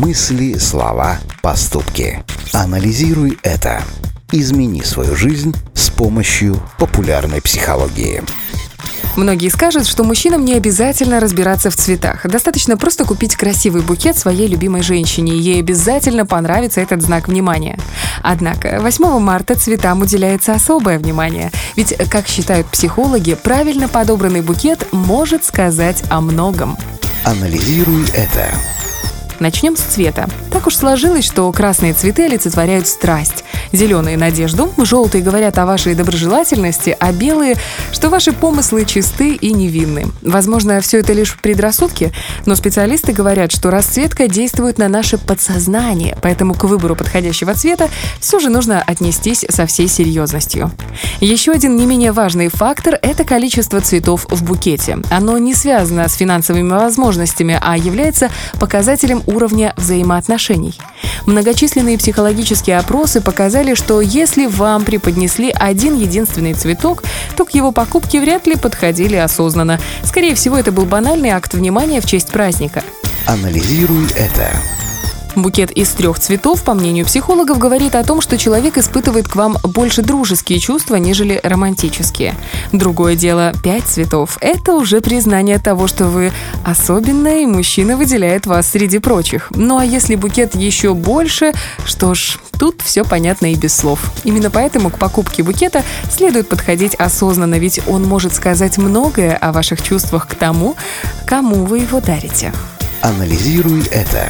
Мысли, слова, поступки. Анализируй это. Измени свою жизнь с помощью популярной психологии. Многие скажут, что мужчинам не обязательно разбираться в цветах. Достаточно просто купить красивый букет своей любимой женщине, и ей обязательно понравится этот знак внимания. Однако 8 марта цветам уделяется особое внимание. Ведь, как считают психологи, правильно подобранный букет может сказать о многом. Анализируй это. Начнем с цвета. Так уж сложилось, что красные цветы олицетворяют страсть, зеленые – надежду, желтые говорят о вашей доброжелательности, а белые – что ваши помыслы чисты и невинны. Возможно, все это лишь предрассудки, но специалисты говорят, что расцветка действует на наше подсознание, поэтому к выбору подходящего цвета все же нужно отнестись со всей серьезностью. Еще один не менее важный фактор – это количество цветов в букете. Оно не связано с финансовыми возможностями, а является показателем уровня взаимоотношений. Многочисленные психологические опросы показали, что если вам преподнесли один единственный цветок, то к его покупке вряд ли подходили осознанно. Скорее всего, это был банальный акт внимания в честь праздника. Анализируй это. Букет из трех цветов, по мнению психологов, говорит о том, что человек испытывает к вам больше дружеские чувства, нежели романтические. Другое дело, пять цветов – это уже признание того, что вы особенная, и мужчина выделяет вас среди прочих. Ну а если букет еще больше, что ж, тут все понятно и без слов. Именно поэтому к покупке букета следует подходить осознанно, ведь он может сказать многое о ваших чувствах к тому, кому вы его дарите. Анализируй это.